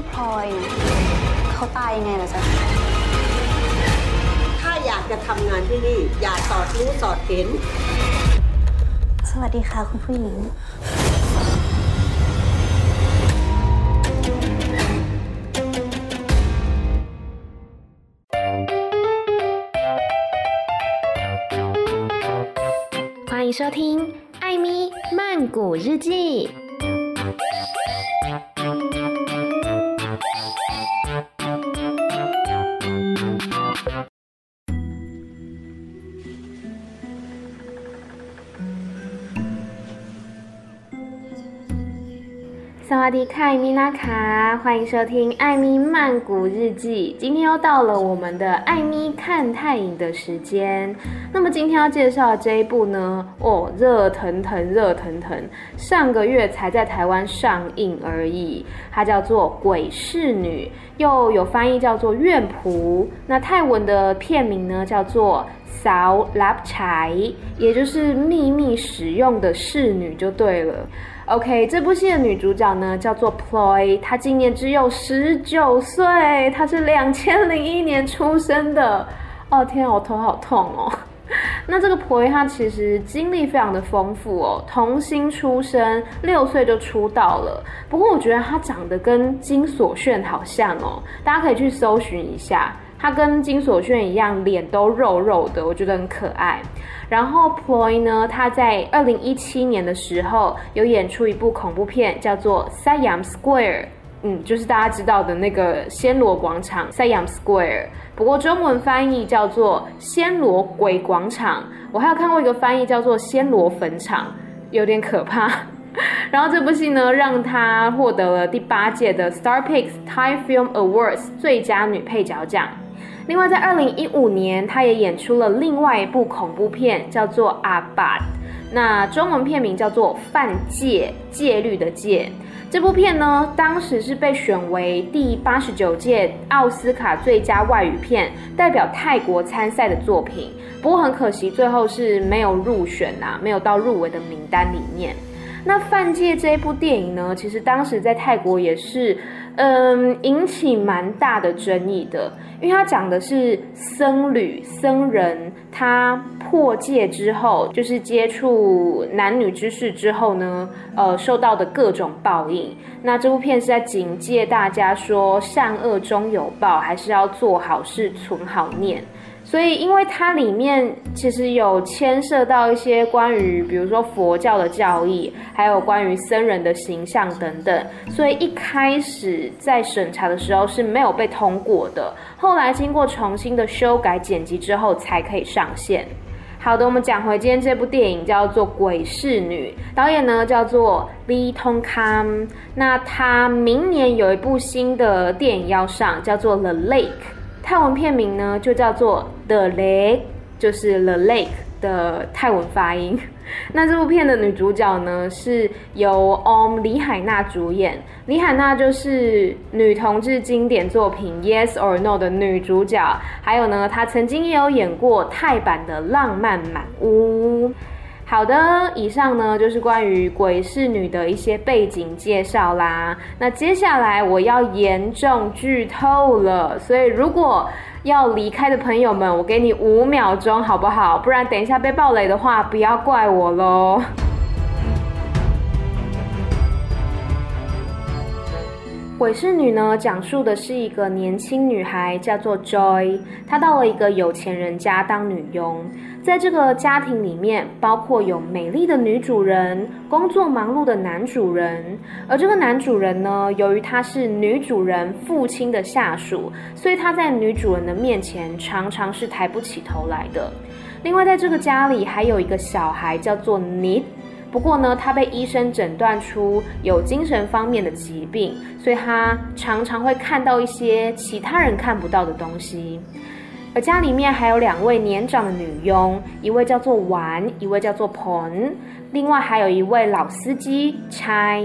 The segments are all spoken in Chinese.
พลอยเนี่ยเขาตายยังไงล่ะจ๊ะ ถ้าอยากจะทำงานที่นี่ อย่าสอดรู้สอดเห็น สวัสดีค่ะคุณผู้หญิง 欢迎收听《艾咪曼谷日记》。 萨瓦迪卡，米娜卡，欢迎收听《艾咪曼谷日记》。今天又到了我们的艾咪看泰影的时间。那么今天要介绍的这一部呢，哦，热腾腾，热腾腾，上个月才在台湾上映而已。它叫做《鬼侍女》，又有翻译叫做《怨仆》。那泰文的片名呢，叫做《扫蜡柴》，也就是秘密使用的侍女，就对了。OK，这部戏的女主角呢叫做 Ploy，她今年只有十九岁，她是两千零一年出生的。哦天，我头好痛哦。那这个 Ploy 她其实经历非常的丰富哦，童星出身，六岁就出道了。不过我觉得她长得跟金所炫好像哦，大家可以去搜寻一下。她跟金所炫一样，脸都肉肉的，我觉得很可爱。然后 Ploy 呢，她在二零一七年的时候有演出一部恐怖片，叫做 Siam Square，嗯，就是大家知道的那个暹罗广场 Siam Square。不过中文翻译叫做暹罗鬼广场。我还有看过一个翻译叫做暹罗坟场，有点可怕。然后这部戏呢，让她获得了第八届的 Star Picks Thai Film Awards 最佳女配角奖。另外，在二零一五年，他也演出了另外一部恐怖片，叫做《阿拔》，那中文片名叫做《犯戒》，戒律的戒。这部片呢，当时是被选为第八十九届奥斯卡最佳外语片，代表泰国参赛的作品。不过很可惜，最后是没有入选啊，没有到入围的名单里面。那《犯戒》这一部电影呢，其实当时在泰国也是。嗯，引起蛮大的争议的，因为他讲的是僧侣、僧人，他破戒之后，就是接触男女之事之后呢，呃，受到的各种报应。那这部片是在警戒大家说，善恶终有报，还是要做好事、存好念。所以，因为它里面其实有牵涉到一些关于，比如说佛教的教义，还有关于僧人的形象等等，所以一开始在审查的时候是没有被通过的。后来经过重新的修改剪辑之后，才可以上线。好的，我们讲回今天这部电影叫做《鬼侍女》，导演呢叫做 Lee Tong Kam。那他明年有一部新的电影要上，叫做《The Lake》。泰文片名呢就叫做 The Lake，就是 The Lake 的泰文发音。那这部片的女主角呢是由 Om 李海娜主演，李海娜就是女同志经典作品 Yes or No 的女主角，还有呢她曾经也有演过泰版的《浪漫满屋》。好的，以上呢就是关于鬼侍女的一些背景介绍啦。那接下来我要严重剧透了，所以如果要离开的朋友们，我给你五秒钟好不好？不然等一下被暴雷的话，不要怪我喽。鬼侍女呢，讲述的是一个年轻女孩，叫做 Joy。她到了一个有钱人家当女佣，在这个家庭里面，包括有美丽的女主人，工作忙碌的男主人。而这个男主人呢，由于他是女主人父亲的下属，所以他在女主人的面前常常是抬不起头来的。另外，在这个家里还有一个小孩，叫做 Nit。不过呢，他被医生诊断出有精神方面的疾病，所以他常常会看到一些其他人看不到的东西。而家里面还有两位年长的女佣，一位叫做丸，一位叫做彭，另外还有一位老司机差。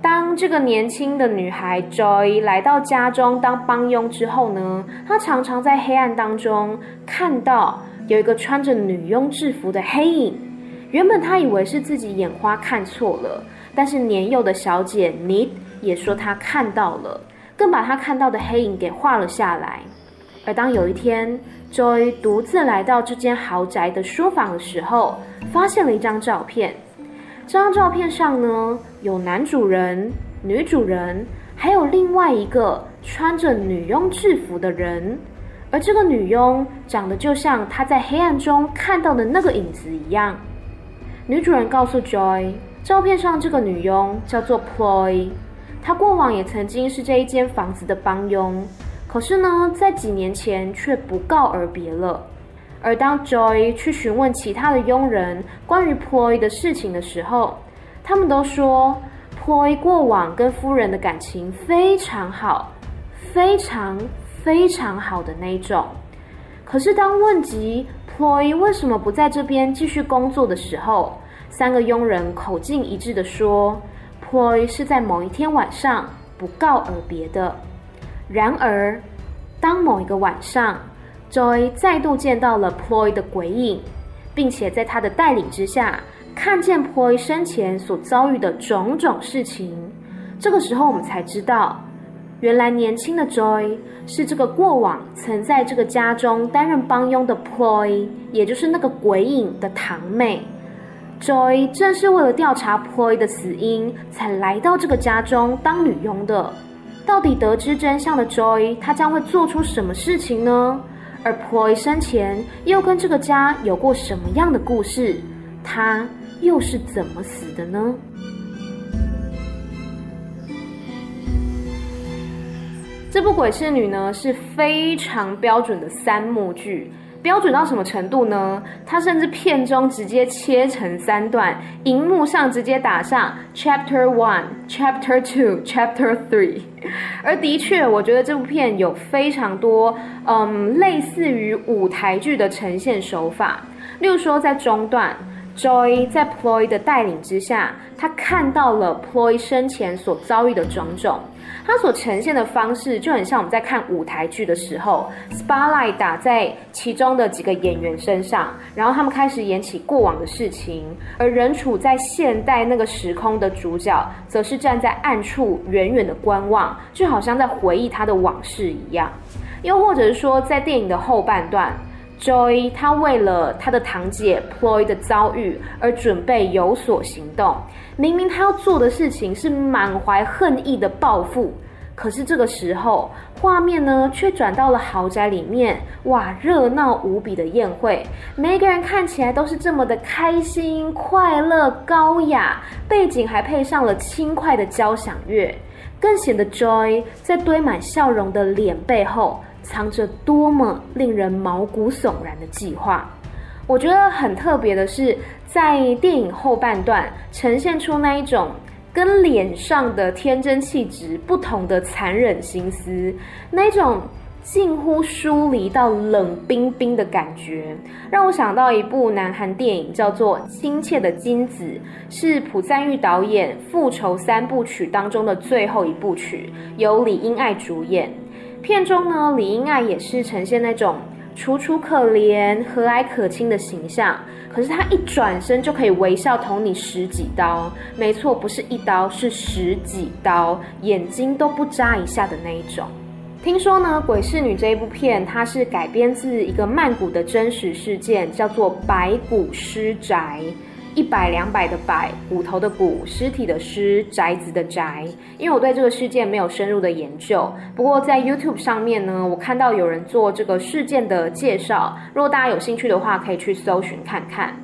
当这个年轻的女孩 Joy 来到家中当帮佣之后呢，她常常在黑暗当中看到有一个穿着女佣制服的黑影。原本他以为是自己眼花看错了，但是年幼的小姐妮也说她看到了。更把他看到的黑影给画了下来。而当有一天，Joy 独自来到这间豪宅的书房的时候，发现了一张照片。这张照片上呢，有男主人、女主人，还有另外一个穿着女佣制服的人。而这个女佣长得就像她在黑暗中看到的那个影子一样。女主人告诉 Joy，照片上这个女佣叫做 Ploy，她过往也曾经是这一间房子的帮佣，可是呢，在几年前却不告而别了。而当 Joy 去询问其他的佣人关于 Ploy 的事情的时候，他们都说 Ploy 过往跟夫人的感情非常好，非常。非常好的那种，可是当问及 Ploy 为什么不在这边继续工作的时候，三个佣人口径一致的说，Ploy 是在某一天晚上不告而别的。然而，当某一个晚上，Joy 再度见到了 Ploy 的鬼影，并且在他的带领之下，看见 Ploy 生前所遭遇的种种事情，这个时候我们才知道。原来年轻的 Joy 是这个过往曾在这个家中担任帮佣的 Ploy，也就是那个鬼影的堂妹。Joy 正是为了调查 Poy 的死因，才来到这个家中当女佣的。到底得知真相的 Joy，她将会做出什么事情呢？而 Poy 生前又跟这个家有过什么样的故事？她又是怎么死的呢？这部《鬼侍女》呢是非常标准的三幕剧，标准到什么程度呢？它甚至片中直接切成三段，荧幕上直接打上 Chapter One、Chapter Two、Chapter Three。而的确，我觉得这部片有非常多嗯类似于舞台剧的呈现手法，例如说在中段，Joy 在 Ploy 的带领之下，他看到了 Ploy 生前所遭遇的种种。它所呈现的方式就很像我们在看舞台剧的时候，spotlight 打在其中的几个演员身上，然后他们开始演起过往的事情，而人处在现代那个时空的主角，则是站在暗处远远的观望，就好像在回忆他的往事一样。又或者是说，在电影的后半段，Joy 他为了他的堂姐 Ploy 的遭遇而准备有所行动。明明他要做的事情是满怀恨意的报复，可是这个时候画面呢却转到了豪宅里面，哇，热闹无比的宴会，每个人看起来都是这么的开心、快乐、高雅，背景还配上了轻快的交响乐，更显得 Joy 在堆满笑容的脸背后藏着多么令人毛骨悚然的计划。我觉得很特别的是，在电影后半段呈现出那一种跟脸上的天真气质不同的残忍心思，那一种近乎疏离到冷冰冰的感觉，让我想到一部南韩电影，叫做《亲切的金子》，是朴赞郁导演《复仇三部曲》当中的最后一部曲，由李英爱主演。片中呢，李英爱也是呈现那种。楚楚可怜、和蔼可亲的形象，可是她一转身就可以微笑捅你十几刀。没错，不是一刀，是十几刀，眼睛都不眨一下的那一种。听说呢，《鬼侍女》这一部片，它是改编自一个曼谷的真实事件，叫做白骨尸宅。一百两百的百，骨头的骨，尸体的尸，宅子的宅。因为我对这个事件没有深入的研究，不过在 YouTube 上面呢，我看到有人做这个事件的介绍。如果大家有兴趣的话，可以去搜寻看看。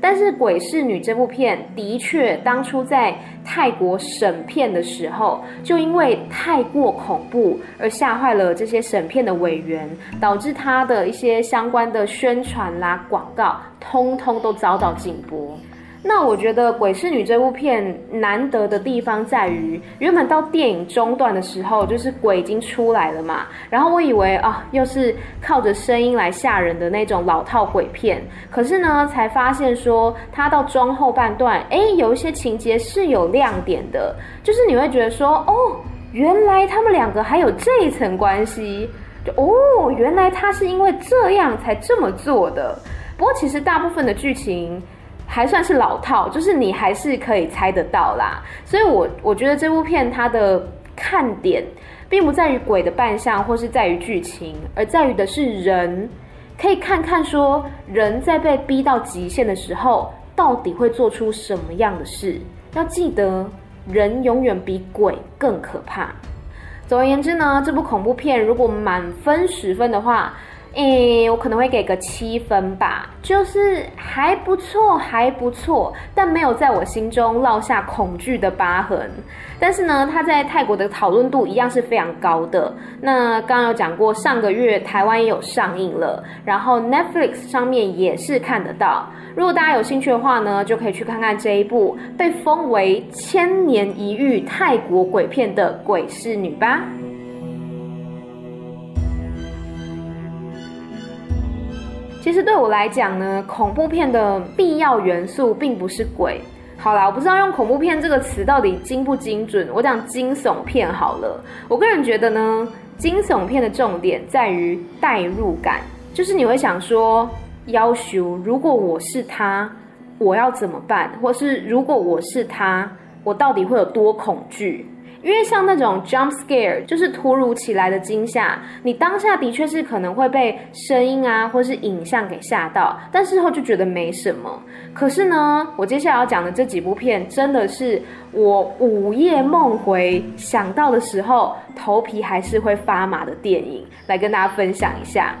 但是《鬼侍女》这部片的确当初在泰国审片的时候，就因为太过恐怖而吓坏了这些审片的委员，导致它的一些相关的宣传啦、广告，通通都遭到禁播。那我觉得《鬼侍女》这部片难得的地方在于，原本到电影中段的时候，就是鬼已经出来了嘛，然后我以为啊，又是靠着声音来吓人的那种老套鬼片，可是呢，才发现说它到中后半段，哎，有一些情节是有亮点的，就是你会觉得说，哦，原来他们两个还有这一层关系，就哦，原来他是因为这样才这么做的。不过其实大部分的剧情。还算是老套，就是你还是可以猜得到啦。所以我，我觉得这部片它的看点，并不在于鬼的扮相或是在于剧情，而在于的是人。可以看看说，人在被逼到极限的时候，到底会做出什么样的事。要记得，人永远比鬼更可怕。总而言之呢，这部恐怖片如果满分十分的话，诶，我可能会给个七分吧，就是还不错，还不错，但没有在我心中烙下恐惧的疤痕。但是呢，它在泰国的讨论度一样是非常高的。那刚刚有讲过，上个月台湾也有上映了，然后 Netflix 上面也是看得到。如果大家有兴趣的话呢，就可以去看看这一部被封为千年一遇泰国鬼片的《鬼侍女》吧。其实对我来讲呢，恐怖片的必要元素并不是鬼。好啦，我不知道用恐怖片这个词到底精不精准，我讲惊悚片好了。我个人觉得呢，惊悚片的重点在于代入感，就是你会想说，要求如果我是他，我要怎么办？或是如果我是他，我到底会有多恐惧？因为像那种 jump scare，就是突如其来的惊吓，你当下的确是可能会被声音啊，或是影像给吓到，但事后就觉得没什么。可是呢，我接下来要讲的这几部片，真的是我午夜梦回想到的时候，头皮还是会发麻的电影，来跟大家分享一下。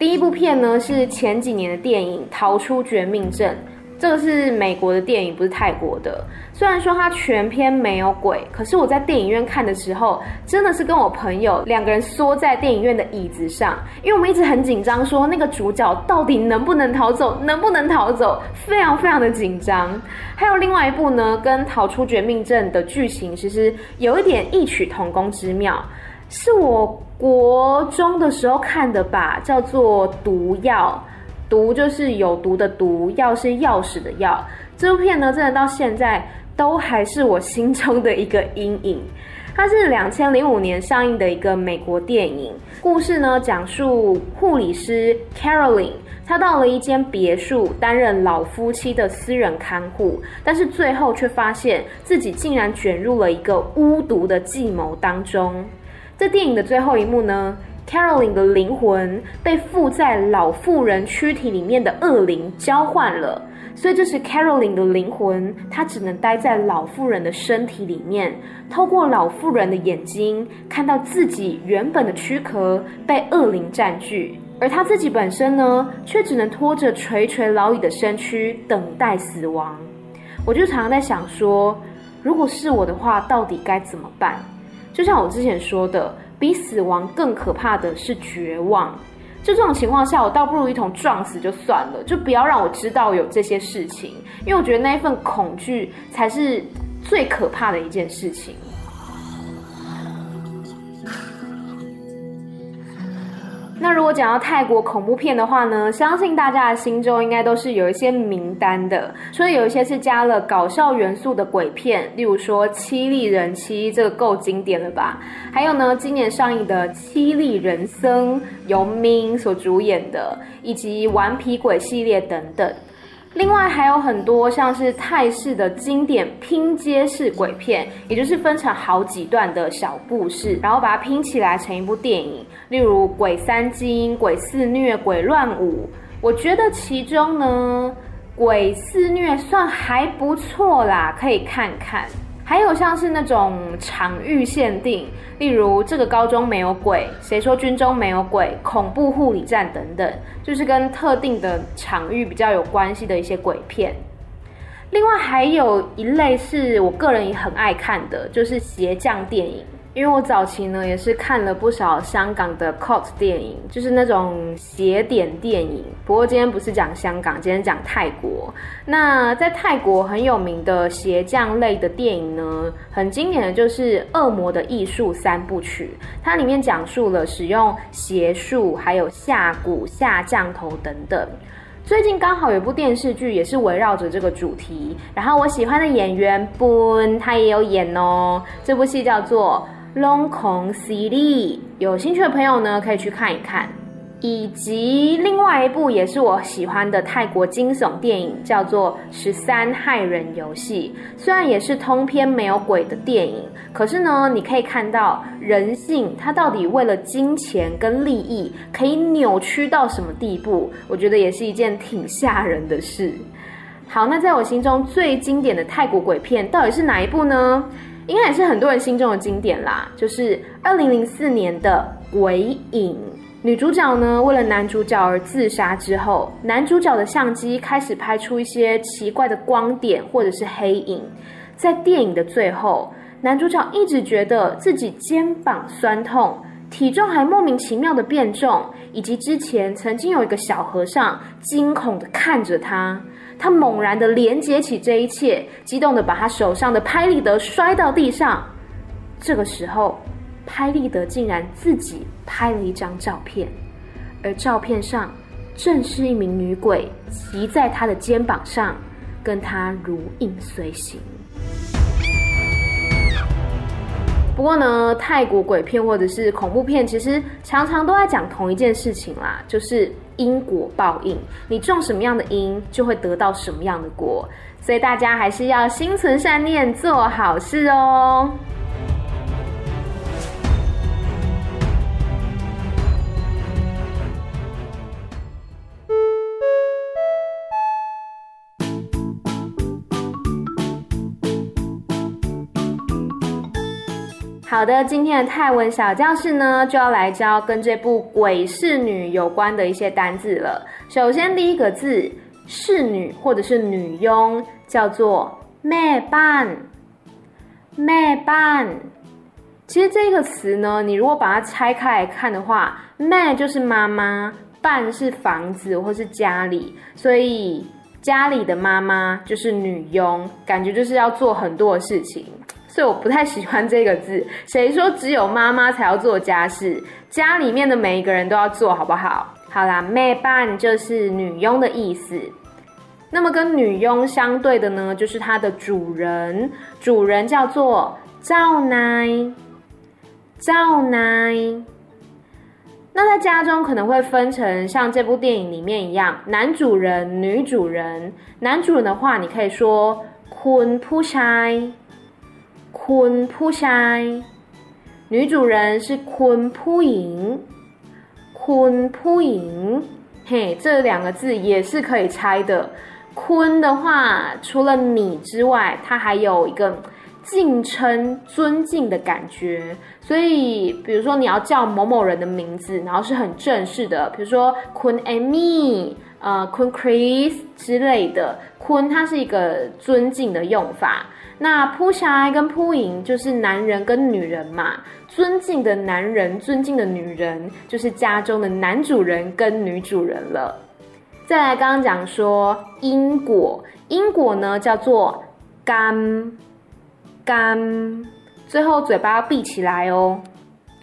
第一部片呢，是前几年的电影《逃出绝命镇》。这个是美国的电影，不是泰国的。虽然说它全片没有鬼，可是我在电影院看的时候，真的是跟我朋友两个人缩在电影院的椅子上，因为我们一直很紧张，说那个主角到底能不能逃走，能不能逃走，非常非常的紧张。还有另外一部呢，跟《逃出绝命镇》的剧情其实有一点异曲同工之妙，是我国中的时候看的吧，叫做《毒药》。毒就是有毒的毒，药是钥匙的钥。这部片呢，真的到现在都还是我心中的一个阴影。它是两千零五年上映的一个美国电影，故事呢讲述护理师 Caroline，她到了一间别墅担任老夫妻的私人看护，但是最后却发现自己竟然卷入了一个巫毒的计谋当中。在电影的最后一幕呢，Caroline 的灵魂被附在老妇人躯体里面的恶灵交换了，所以这是 Caroline 的灵魂，她只能待在老妇人的身体里面，透过老妇人的眼睛看到自己原本的躯壳被恶灵占据，而她自己本身呢，却只能拖着垂垂老矣的身躯等待死亡。我就常常在想说，如果是我的话，到底该怎么办？就像我之前说的。比死亡更可怕的是绝望。就这种情况下，我倒不如一同撞死就算了，就不要让我知道有这些事情，因为我觉得那一份恐惧才是最可怕的一件事情。那如果讲到泰国恐怖片的话呢，相信大家的心中应该都是有一些名单的，所以有一些是加了搞笑元素的鬼片，例如说《凄厉人妻》，这个够经典了吧？还有呢，今年上映的《凄厉人生》，由明所主演的，以及《顽皮鬼》系列等等。另外还有很多像是泰式的经典拼接式鬼片，也就是分成好几段的小故事，然后把它拼起来成一部电影。例如《鬼三惊》《鬼肆虐》《鬼乱舞》，我觉得其中呢，《鬼肆虐》算还不错啦，可以看看。还有像是那种场域限定，例如这个高中没有鬼，谁说军中没有鬼？恐怖护理站等等，就是跟特定的场域比较有关系的一些鬼片。另外还有一类是我个人也很爱看的，就是鞋匠电影。因为我早期呢也是看了不少香港的 cult 电影，就是那种邪典电影。不过今天不是讲香港，今天讲泰国。那在泰国很有名的邪教类的电影呢，很经典的就是《恶魔的艺术》三部曲。它里面讲述了使用邪术，还有下蛊、下降头等等。最近刚好有部电视剧也是围绕着这个主题，然后我喜欢的演员 Boon 他也有演哦。这部戏叫做。龙孔 CD，有兴趣的朋友呢，可以去看一看。以及另外一部也是我喜欢的泰国惊悚电影，叫做《十三害人游戏》。虽然也是通篇没有鬼的电影，可是呢，你可以看到人性它到底为了金钱跟利益可以扭曲到什么地步。我觉得也是一件挺吓人的事。好，那在我心中最经典的泰国鬼片到底是哪一部呢？应该也是很多人心中的经典啦，就是二零零四年的《鬼影》。女主角呢，为了男主角而自杀之后，男主角的相机开始拍出一些奇怪的光点或者是黑影。在电影的最后，男主角一直觉得自己肩膀酸痛，体重还莫名其妙的变重，以及之前曾经有一个小和尚惊恐的看着他。他猛然的连接起这一切，激动的把他手上的拍立得摔到地上。这个时候，拍立得竟然自己拍了一张照片，而照片上正是一名女鬼骑在他的肩膀上，跟他如影随形。不过呢，泰国鬼片或者是恐怖片，其实常常都在讲同一件事情啦，就是因果报应。你种什么样的因，就会得到什么样的果。所以大家还是要心存善念，做好事哦。好的，今天的泰文小教室呢，就要来教跟这部鬼侍女有关的一些单字了。首先，第一个字“侍女”或者是“女佣”，叫做 “me ban”，“me ban”。其实这个词呢，你如果把它拆开来看的话，“me” 就是妈妈半是房子或是家里，所以家里的妈妈就是女佣，感觉就是要做很多的事情。所以我不太喜欢这个字。谁说只有妈妈才要做家事？家里面的每一个人都要做好不好？好啦，me ban 就是女佣的意思。那么跟女佣相对的呢，就是它的主人。主人叫做赵奶，赵奶。那在家中可能会分成像这部电影里面一样，男主人、女主人。男主人的话，你可以说坤扑坤扑塞，女主人是坤扑影，坤扑影，嘿，这两个字也是可以猜的。坤的话，除了你之外，它还有一个敬称、尊敬的感觉。所以，比如说你要叫某某人的名字，然后是很正式的，比如说坤 Amy，呃，坤 Chris 之类的。坤它是一个尊敬的用法。那扑侠跟扑影就是男人跟女人嘛，尊敬的男人，尊敬的女人，就是家中的男主人跟女主人了。再来，刚刚讲说因果，因果呢叫做干干，最后嘴巴要闭起来哦。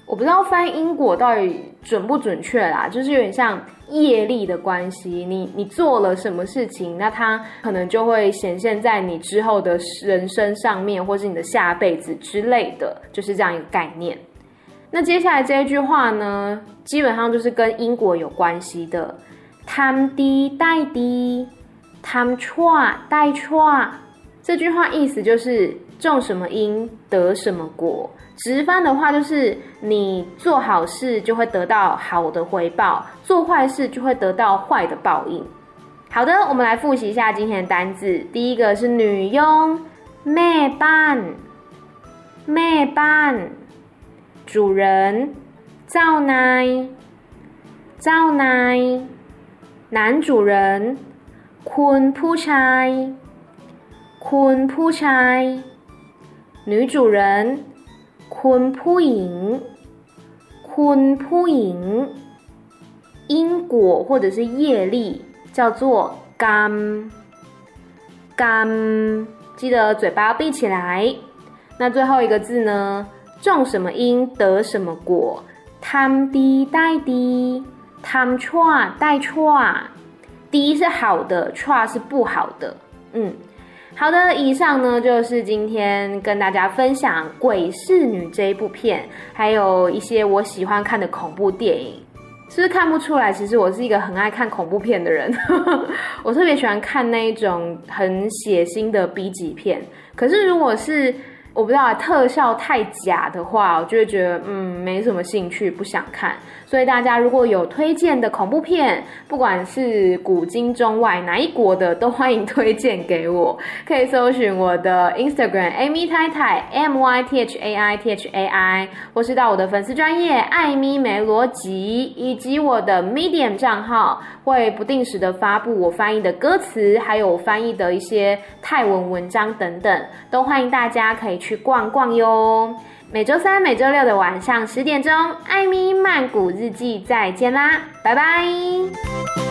我不知道翻因果到底准不准确啦，就是有点像业力的关系。你你做了什么事情，那它可能就会显现在你之后的人生上面，或是你的下辈子之类的，就是这样一个概念。那接下来这一句话呢，基本上就是跟因果有关系的。贪滴带滴，贪错带错，这句话意思就是种什么因得什么果。直翻的话就是，你做好事就会得到好的回报，做坏事就会得到坏的报应。好的，我们来复习一下今天的单字。第一个是女佣，me ban，me ban，主人，赵奶，赵奶，男主人，坤扑塞，坤扑塞，女主人。坤扑影，坤扑影，因果或者是业力叫做干干，记得嘴巴闭起来。那最后一个字呢？种什么因得什么果，贪滴带滴，贪错带错，滴是好的，错是不好的，嗯。好的，以上呢就是今天跟大家分享《鬼侍女》这一部片，还有一些我喜欢看的恐怖电影。是不是看不出来？其实我是一个很爱看恐怖片的人，我特别喜欢看那一种很血腥的 B 级片。可是如果是我不知道，特效太假的话，我就会觉得嗯没什么兴趣，不想看。所以大家如果有推荐的恐怖片，不管是古今中外哪一国的，都欢迎推荐给我。可以搜寻我的 Instagram Amy 太太 M Y T H A I T H A I，或是到我的粉丝专页艾咪梅罗吉，以及我的 Medium 账号，会不定时的发布我翻译的歌词，还有我翻译的一些泰文文章等等，都欢迎大家可以去逛逛哟。每周三、每周六的晚上十点钟，艾米曼谷日记再见啦，拜拜。